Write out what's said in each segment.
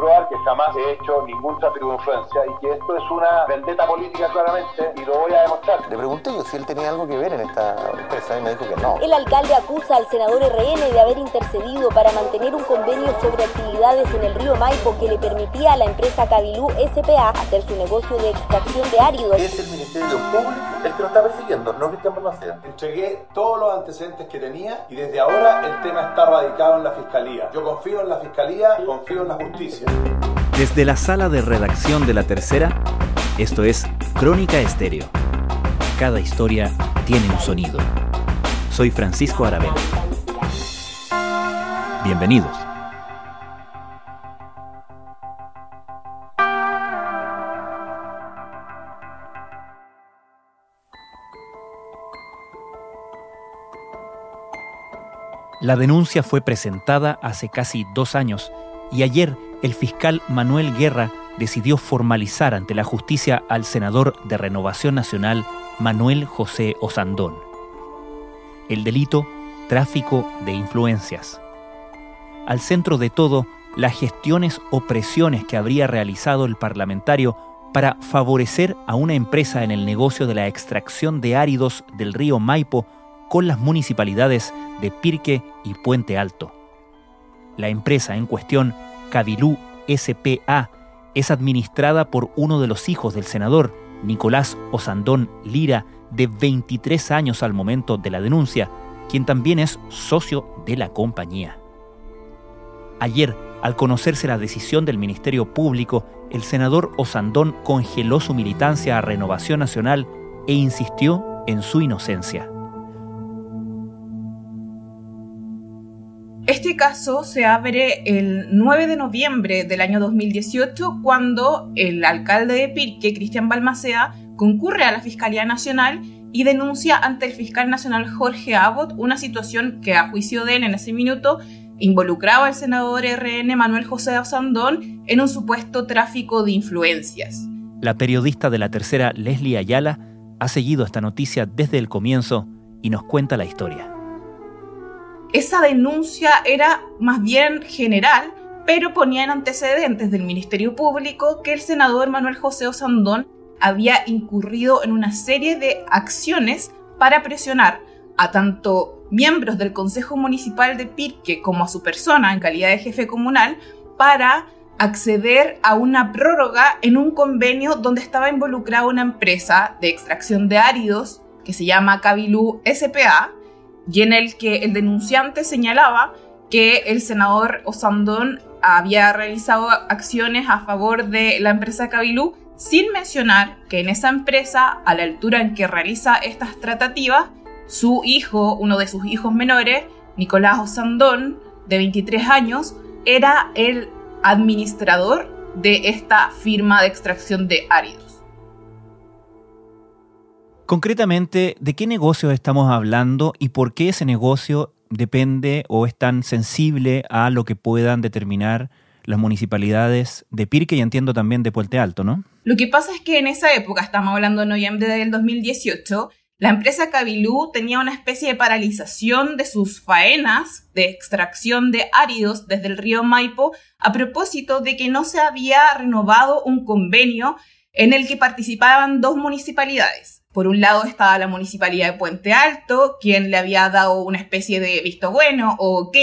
Comprobar que jamás he hecho ningún tráfico de influencia y que esto es una vendetta política claramente y lo voy a demostrar. Le pregunté yo si él tenía algo que ver en esta empresa y me dijo que no. El alcalde acusa al senador RN de haber intercedido para mantener un convenio sobre actividades en el río Maipo que le permitía a la empresa Cabilú SPA hacer su negocio de extracción de áridos. Es el Ministerio Público el que lo está persiguiendo, no Cristian Balmaceda. Entregué todos los antecedentes que tenía y desde ahora el tema está radicado en la Fiscalía. Yo confío en la Fiscalía, confío en la justicia. Desde la sala de redacción de La Tercera, esto es Crónica Estéreo. Cada historia tiene un sonido. Soy Francisco Aravena. Bienvenidos. La denuncia fue presentada hace casi dos años y ayer el fiscal Manuel Guerra decidió formalizar ante la justicia al senador de Renovación Nacional Manuel José Osandón. El delito, tráfico de influencias. Al centro de todo, las gestiones o presiones que habría realizado el parlamentario para favorecer a una empresa en el negocio de la extracción de áridos del río Maipo con las municipalidades de Pirque y Puente Alto. La empresa en cuestión, Cabilú SPA, es administrada por uno de los hijos del senador, Nicolás Osandón Lira, de 23 años al momento de la denuncia, quien también es socio de la compañía. Ayer, al conocerse la decisión del Ministerio Público, el senador Osandón congeló su militancia a Renovación Nacional e insistió en su inocencia. Este caso se abre el 9 de noviembre del año 2018 cuando el alcalde de Pirque, Cristian Balmaceda, concurre a la Fiscalía Nacional y denuncia ante el fiscal nacional Jorge Abbott una situación que a juicio de él en ese minuto involucraba al senador RN Manuel José Osandón en un supuesto tráfico de influencias. La periodista de la tercera Leslie Ayala ha seguido esta noticia desde el comienzo y nos cuenta la historia esa denuncia era más bien general, pero ponía en antecedentes del Ministerio Público que el senador Manuel José Osandón había incurrido en una serie de acciones para presionar a tanto miembros del Consejo Municipal de Pirque como a su persona en calidad de jefe comunal para acceder a una prórroga en un convenio donde estaba involucrada una empresa de extracción de áridos que se llama Cabilú SPA y en el que el denunciante señalaba que el senador Osandón había realizado acciones a favor de la empresa Cabilú sin mencionar que en esa empresa, a la altura en que realiza estas tratativas, su hijo, uno de sus hijos menores, Nicolás Osandón, de 23 años, era el administrador de esta firma de extracción de áridos. Concretamente, ¿de qué negocio estamos hablando y por qué ese negocio depende o es tan sensible a lo que puedan determinar las municipalidades de Pirque y entiendo también de Puente Alto, ¿no? Lo que pasa es que en esa época, estamos hablando de noviembre del 2018, la empresa Cabilú tenía una especie de paralización de sus faenas de extracción de áridos desde el río Maipo a propósito de que no se había renovado un convenio en el que participaban dos municipalidades. Por un lado estaba la municipalidad de Puente Alto, quien le había dado una especie de visto bueno o ok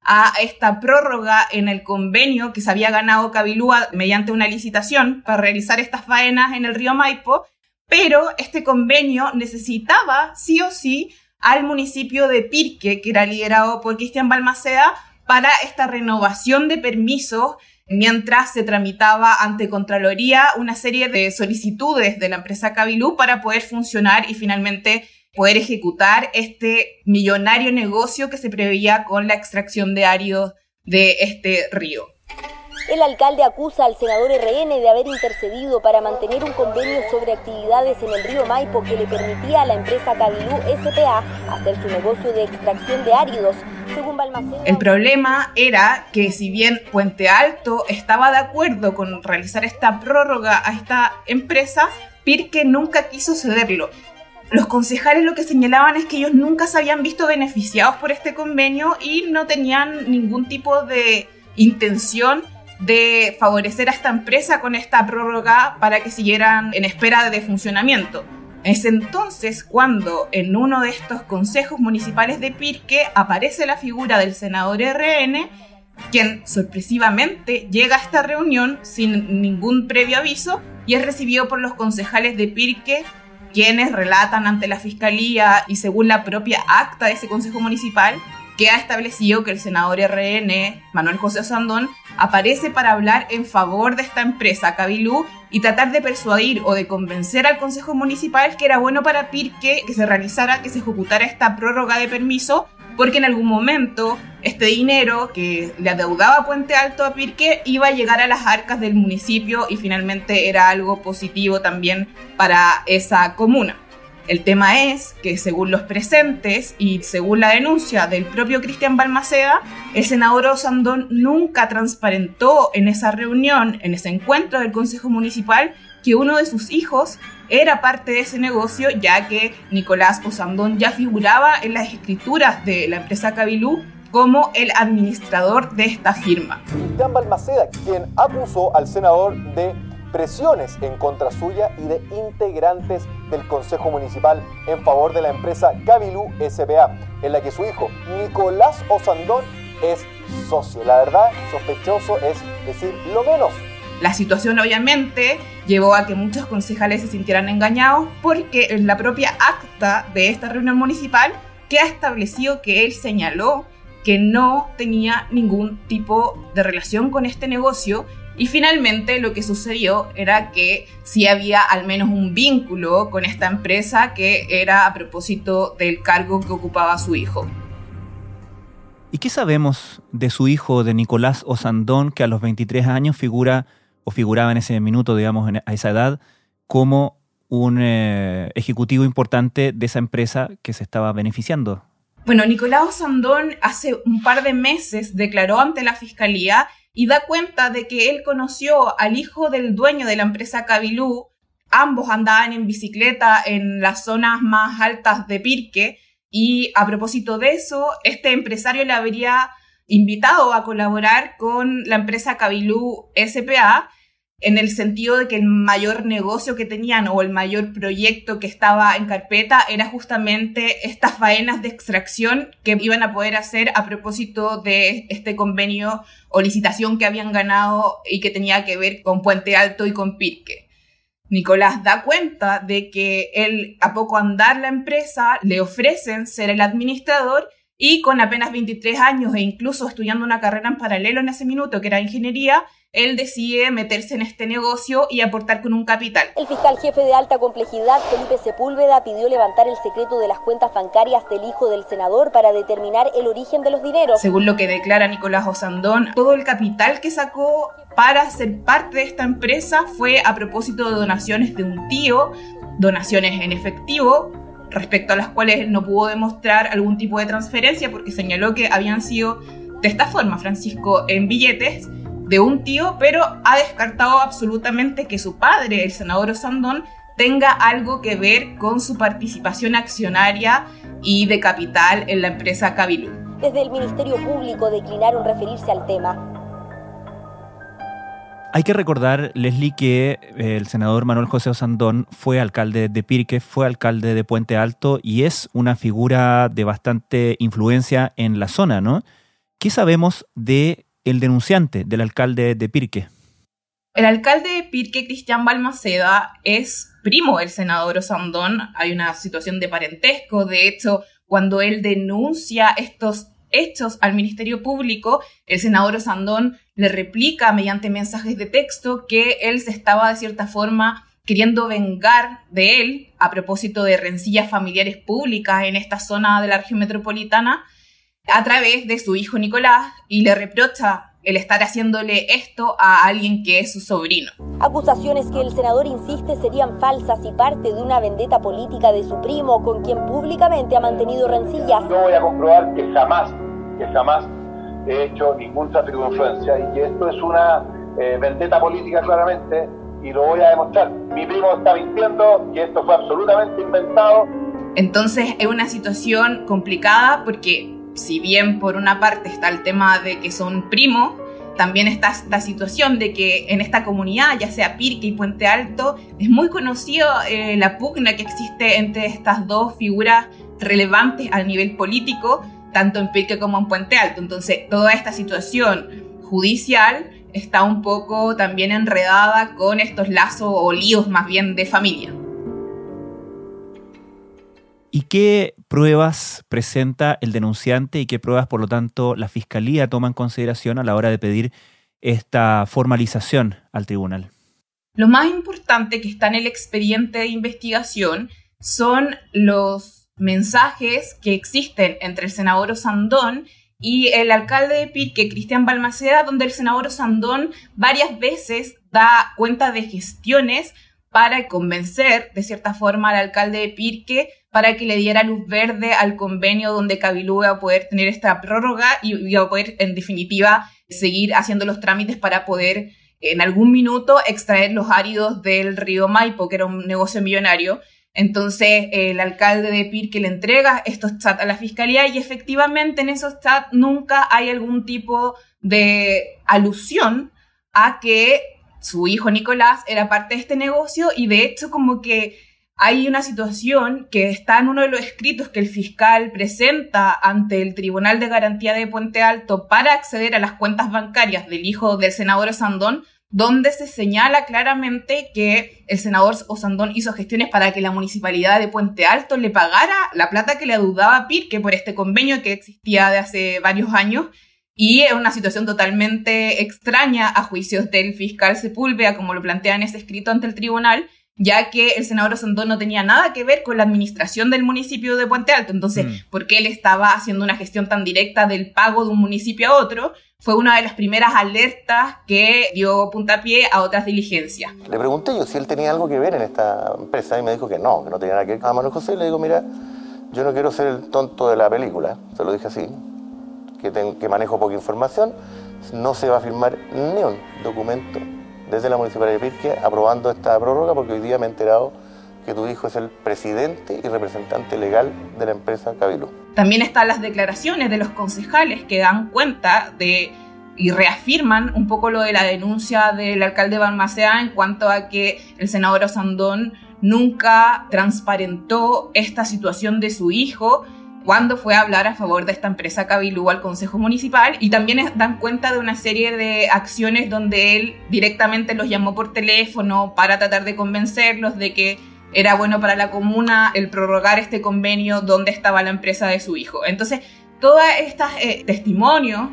a esta prórroga en el convenio que se había ganado Cabilúa mediante una licitación para realizar estas faenas en el río Maipo, pero este convenio necesitaba sí o sí al municipio de Pirque, que era liderado por Cristian Balmaceda, para esta renovación de permisos mientras se tramitaba ante Contraloría una serie de solicitudes de la empresa Cabilú para poder funcionar y finalmente poder ejecutar este millonario negocio que se preveía con la extracción de áridos de este río. El alcalde acusa al senador RN de haber intercedido para mantener un convenio sobre actividades en el río Maipo que le permitía a la empresa Cabilú SPA hacer su negocio de extracción de áridos. Según Balmaceda, El problema era que si bien Puente Alto estaba de acuerdo con realizar esta prórroga a esta empresa, Pirque nunca quiso cederlo. Los concejales lo que señalaban es que ellos nunca se habían visto beneficiados por este convenio y no tenían ningún tipo de intención de favorecer a esta empresa con esta prórroga para que siguieran en espera de funcionamiento. Es entonces cuando en uno de estos consejos municipales de Pirque aparece la figura del senador RN, quien sorpresivamente llega a esta reunión sin ningún previo aviso y es recibido por los concejales de Pirque, quienes relatan ante la fiscalía y según la propia acta de ese consejo municipal, que ha establecido que el senador RN, Manuel José Sandón, aparece para hablar en favor de esta empresa, Cabilú, y tratar de persuadir o de convencer al Consejo Municipal que era bueno para Pirque que se realizara, que se ejecutara esta prórroga de permiso, porque en algún momento este dinero que le adeudaba Puente Alto a Pirque iba a llegar a las arcas del municipio y finalmente era algo positivo también para esa comuna. El tema es que según los presentes y según la denuncia del propio Cristian Balmaceda, el senador Osandón nunca transparentó en esa reunión, en ese encuentro del Consejo Municipal, que uno de sus hijos era parte de ese negocio, ya que Nicolás Osandón ya figuraba en las escrituras de la empresa Cabilú como el administrador de esta firma. Cristian Balmaceda, quien acusó al senador de presiones en contra suya y de integrantes del Consejo Municipal en favor de la empresa Cabilú SPA, en la que su hijo Nicolás Osandón es socio. La verdad, sospechoso es decir lo menos. La situación obviamente llevó a que muchos concejales se sintieran engañados porque en la propia acta de esta reunión municipal queda establecido que él señaló que no tenía ningún tipo de relación con este negocio y finalmente lo que sucedió era que sí había al menos un vínculo con esta empresa que era a propósito del cargo que ocupaba su hijo. ¿Y qué sabemos de su hijo, de Nicolás Osandón, que a los 23 años figura o figuraba en ese minuto, digamos, a esa edad, como un eh, ejecutivo importante de esa empresa que se estaba beneficiando? Bueno, Nicolás Osandón hace un par de meses declaró ante la fiscalía y da cuenta de que él conoció al hijo del dueño de la empresa Cabilú. Ambos andaban en bicicleta en las zonas más altas de Pirque y a propósito de eso, este empresario le habría invitado a colaborar con la empresa Cabilú SPA en el sentido de que el mayor negocio que tenían o el mayor proyecto que estaba en carpeta era justamente estas faenas de extracción que iban a poder hacer a propósito de este convenio o licitación que habían ganado y que tenía que ver con Puente Alto y con Pirque. Nicolás da cuenta de que él, a poco andar la empresa, le ofrecen ser el administrador y con apenas 23 años e incluso estudiando una carrera en paralelo en ese minuto, que era ingeniería, él decide meterse en este negocio y aportar con un capital. El fiscal jefe de alta complejidad, Felipe Sepúlveda, pidió levantar el secreto de las cuentas bancarias del hijo del senador para determinar el origen de los dineros. Según lo que declara Nicolás Osandón, todo el capital que sacó para ser parte de esta empresa fue a propósito de donaciones de un tío, donaciones en efectivo, respecto a las cuales no pudo demostrar algún tipo de transferencia porque señaló que habían sido de esta forma, Francisco, en billetes de un tío, pero ha descartado absolutamente que su padre, el senador Osandón, tenga algo que ver con su participación accionaria y de capital en la empresa Cabilú. Desde el Ministerio Público declinaron referirse al tema. Hay que recordar, Leslie, que eh, el senador Manuel José Osandón fue alcalde de Pirque, fue alcalde de Puente Alto y es una figura de bastante influencia en la zona, ¿no? ¿Qué sabemos de el denunciante, del alcalde de Pirque? El alcalde de Pirque, Cristian Balmaceda, es primo del senador Osandón. Hay una situación de parentesco. De hecho, cuando él denuncia estos hechos al Ministerio Público, el senador Osandón le replica mediante mensajes de texto que él se estaba de cierta forma queriendo vengar de él a propósito de rencillas familiares públicas en esta zona de la región metropolitana a través de su hijo Nicolás y le reprocha el estar haciéndole esto a alguien que es su sobrino. Acusaciones que el senador insiste serían falsas y parte de una vendetta política de su primo con quien públicamente ha mantenido rencillas. Yo voy a comprobar que jamás, que jamás he hecho ningún tráfico de influencia y que esto es una eh, vendetta política claramente y lo voy a demostrar. Mi primo está mintiendo y esto fue absolutamente inventado. Entonces es una situación complicada porque si bien por una parte está el tema de que son primos, también está esta situación de que en esta comunidad, ya sea Pirque y Puente Alto, es muy conocido eh, la pugna que existe entre estas dos figuras relevantes a nivel político, tanto en Pirque como en Puente Alto. Entonces, toda esta situación judicial está un poco también enredada con estos lazos o líos más bien de familia. ¿Y qué pruebas presenta el denunciante y qué pruebas, por lo tanto, la Fiscalía toma en consideración a la hora de pedir esta formalización al tribunal? Lo más importante que está en el expediente de investigación son los mensajes que existen entre el senador Osandón y el alcalde de Pirque, Cristian Balmaceda, donde el senador Osandón varias veces da cuenta de gestiones para convencer, de cierta forma, al alcalde de Pirque para que le diera luz verde al convenio donde Cabilú iba a poder tener esta prórroga y iba a poder, en definitiva, seguir haciendo los trámites para poder en algún minuto extraer los áridos del río Maipo, que era un negocio millonario. Entonces el alcalde de Pirque le entrega estos chats a la fiscalía y efectivamente en esos chats nunca hay algún tipo de alusión a que su hijo Nicolás era parte de este negocio y de hecho como que hay una situación que está en uno de los escritos que el fiscal presenta ante el Tribunal de Garantía de Puente Alto para acceder a las cuentas bancarias del hijo del senador Osandón, donde se señala claramente que el senador Osandón hizo gestiones para que la municipalidad de Puente Alto le pagara la plata que le adeudaba Pirque por este convenio que existía de hace varios años. Y es una situación totalmente extraña a juicios del fiscal Sepúlveda, como lo plantea en ese escrito ante el tribunal, ya que el senador Osandón no tenía nada que ver con la administración del municipio de Puente Alto. Entonces, mm. ¿por qué él estaba haciendo una gestión tan directa del pago de un municipio a otro? Fue una de las primeras alertas que dio puntapié a otras diligencias. Le pregunté yo si él tenía algo que ver en esta empresa y me dijo que no, que no tenía nada que ver. A Manuel José le digo, mira, yo no quiero ser el tonto de la película, se lo dije así, que, que manejo poca información, no se va a firmar ni un documento desde la Municipalidad de Pirque aprobando esta prórroga porque hoy día me he enterado que tu hijo es el presidente y representante legal de la empresa Cabilú. También están las declaraciones de los concejales que dan cuenta de y reafirman un poco lo de la denuncia del alcalde Balmacea en cuanto a que el senador Osandón nunca transparentó esta situación de su hijo cuando fue a hablar a favor de esta empresa Cabilú al Consejo Municipal y también dan cuenta de una serie de acciones donde él directamente los llamó por teléfono para tratar de convencerlos de que era bueno para la comuna el prorrogar este convenio donde estaba la empresa de su hijo. Entonces, todos estos eh, testimonios,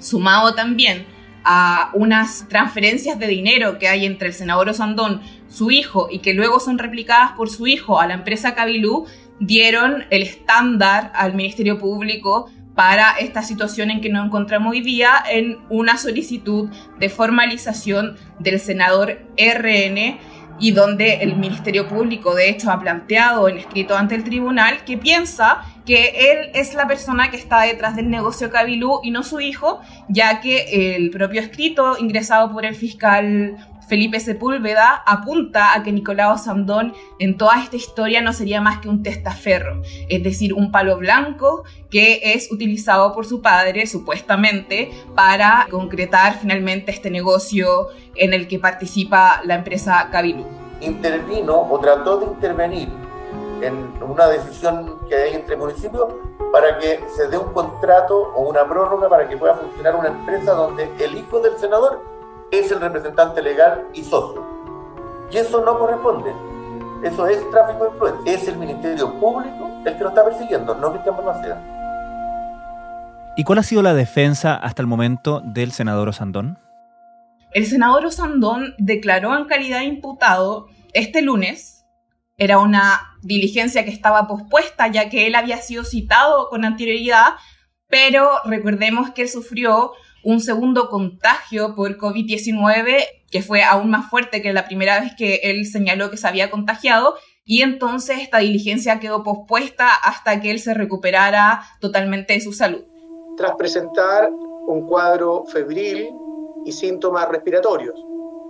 sumado también a unas transferencias de dinero que hay entre el senador Osandón, su hijo, y que luego son replicadas por su hijo a la empresa Cabilú, dieron el estándar al Ministerio Público para esta situación en que nos encontramos hoy día en una solicitud de formalización del senador RN y donde el Ministerio Público de hecho ha planteado en escrito ante el tribunal que piensa que él es la persona que está detrás del negocio Cabilú y no su hijo, ya que el propio escrito ingresado por el fiscal Felipe Sepúlveda apunta a que Nicolás Sandón en toda esta historia no sería más que un testaferro, es decir, un palo blanco que es utilizado por su padre, supuestamente, para concretar finalmente este negocio en el que participa la empresa Cabilú. Intervino o trató de intervenir en una decisión que hay entre municipios para que se dé un contrato o una prórroga para que pueda funcionar una empresa donde el hijo del senador es el representante legal y socio. Y eso no corresponde. Eso es tráfico de influencia. Es el Ministerio Público el que lo está persiguiendo, no Cristian Balmaceda. ¿Y cuál ha sido la defensa hasta el momento del senador Osandón? El senador Osandón declaró en calidad de imputado este lunes. Era una diligencia que estaba pospuesta ya que él había sido citado con anterioridad, pero recordemos que sufrió un segundo contagio por COVID-19 que fue aún más fuerte que la primera vez que él señaló que se había contagiado y entonces esta diligencia quedó pospuesta hasta que él se recuperara totalmente de su salud. Tras presentar un cuadro febril y síntomas respiratorios,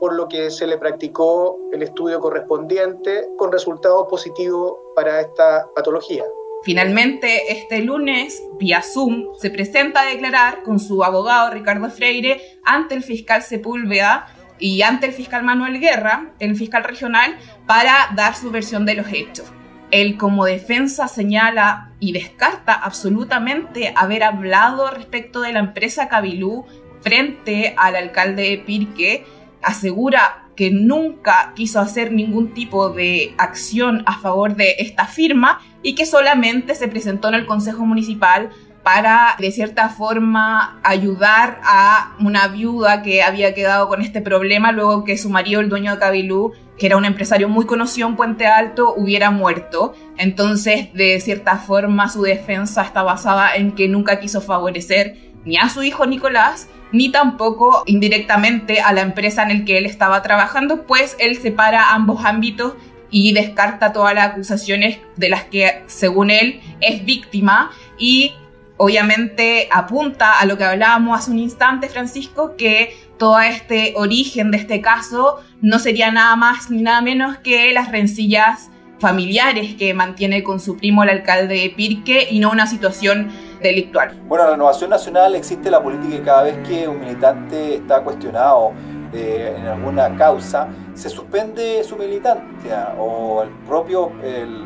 por lo que se le practicó el estudio correspondiente con resultado positivo para esta patología. Finalmente, este lunes, vía Zoom, se presenta a declarar con su abogado Ricardo Freire ante el fiscal Sepúlveda y ante el fiscal Manuel Guerra, el fiscal regional, para dar su versión de los hechos. Él como defensa señala y descarta absolutamente haber hablado respecto de la empresa Cabilú frente al alcalde de Pirque, asegura que nunca quiso hacer ningún tipo de acción a favor de esta firma y que solamente se presentó en el Consejo Municipal para, de cierta forma, ayudar a una viuda que había quedado con este problema luego que su marido, el dueño de Cabilú, que era un empresario muy conocido en Puente Alto, hubiera muerto. Entonces, de cierta forma, su defensa está basada en que nunca quiso favorecer ni a su hijo Nicolás, ni tampoco indirectamente a la empresa en la que él estaba trabajando, pues él separa ambos ámbitos y descarta todas las acusaciones de las que, según él, es víctima y obviamente apunta a lo que hablábamos hace un instante, Francisco, que todo este origen de este caso no sería nada más ni nada menos que las rencillas familiares que mantiene con su primo el alcalde de Pirque y no una situación delictual. Bueno, en la Renovación Nacional existe la política que cada vez que un militante está cuestionado en alguna causa, se suspende su militancia o el propio,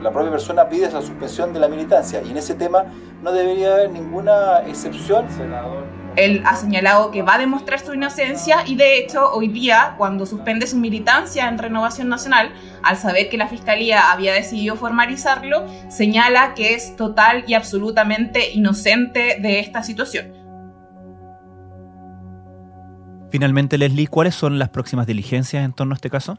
la propia persona pide la suspensión de la militancia. Y en ese tema no debería haber ninguna excepción. Senador. Él ha señalado que va a demostrar su inocencia y de hecho hoy día, cuando suspende su militancia en Renovación Nacional, al saber que la Fiscalía había decidido formalizarlo, señala que es total y absolutamente inocente de esta situación. Finalmente, Leslie, ¿cuáles son las próximas diligencias en torno a este caso?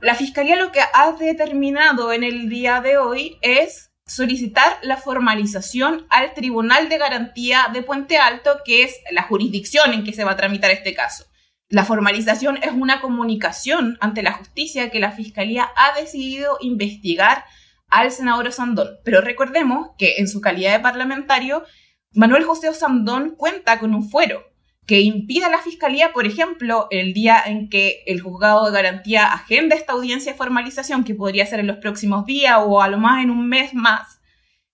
La Fiscalía lo que ha determinado en el día de hoy es solicitar la formalización al Tribunal de Garantía de Puente Alto, que es la jurisdicción en que se va a tramitar este caso. La formalización es una comunicación ante la justicia que la Fiscalía ha decidido investigar al senador Osandón. Pero recordemos que en su calidad de parlamentario, Manuel José Osandón cuenta con un fuero, que impida a la Fiscalía, por ejemplo, el día en que el juzgado de garantía agenda esta audiencia de formalización, que podría ser en los próximos días o a lo más en un mes más,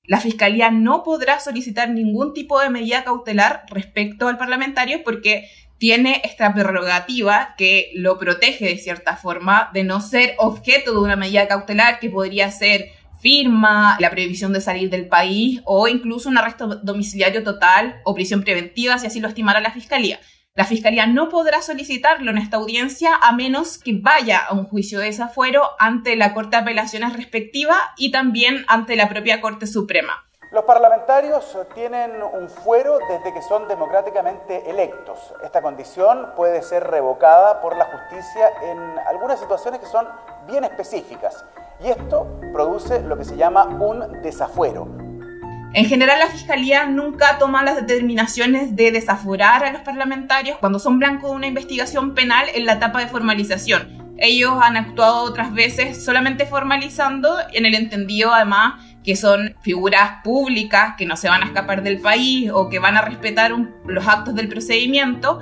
la Fiscalía no podrá solicitar ningún tipo de medida cautelar respecto al parlamentario porque tiene esta prerrogativa que lo protege de cierta forma de no ser objeto de una medida cautelar que podría ser firma, la prohibición de salir del país o incluso un arresto domiciliario total o prisión preventiva si así lo estimara la Fiscalía. La Fiscalía no podrá solicitarlo en esta audiencia a menos que vaya a un juicio de desafuero ante la Corte de Apelaciones respectiva y también ante la propia Corte Suprema. Los parlamentarios tienen un fuero desde que son democráticamente electos. Esta condición puede ser revocada por la justicia en algunas situaciones que son bien específicas. Y esto produce lo que se llama un desafuero. En general, la Fiscalía nunca toma las determinaciones de desaforar a los parlamentarios cuando son blanco de una investigación penal en la etapa de formalización. Ellos han actuado otras veces solamente formalizando en el entendido además que son figuras públicas que no se van a escapar del país o que van a respetar los actos del procedimiento,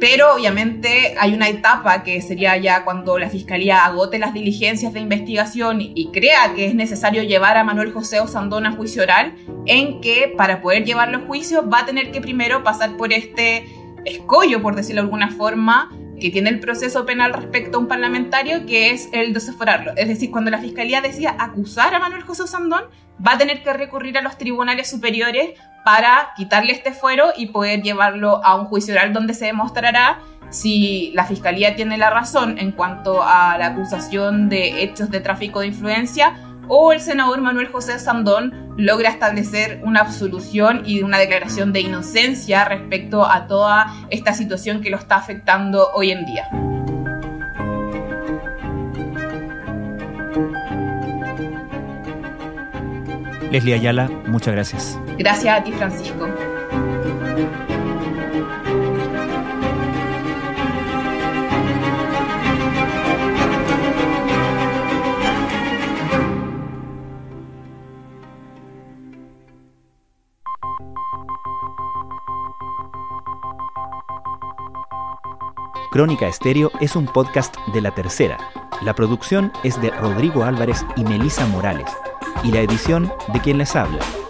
pero obviamente hay una etapa que sería ya cuando la Fiscalía agote las diligencias de investigación y crea que es necesario llevar a Manuel José Osandón a juicio oral, en que para poder llevarlo a juicio va a tener que primero pasar por este escollo, por decirlo de alguna forma, que tiene el proceso penal respecto a un parlamentario, que es el desaforarlo. Es decir, cuando la Fiscalía decida acusar a Manuel José Sandón, va a tener que recurrir a los tribunales superiores para quitarle este fuero y poder llevarlo a un juicio oral donde se demostrará si la Fiscalía tiene la razón en cuanto a la acusación de hechos de tráfico de influencia o el senador Manuel José Sandón logra establecer una absolución y una declaración de inocencia respecto a toda esta situación que lo está afectando hoy en día. Leslie Ayala, muchas gracias. Gracias a ti, Francisco. Crónica Estéreo es un podcast de La Tercera. La producción es de Rodrigo Álvarez y Melisa Morales y la edición de quien les habla,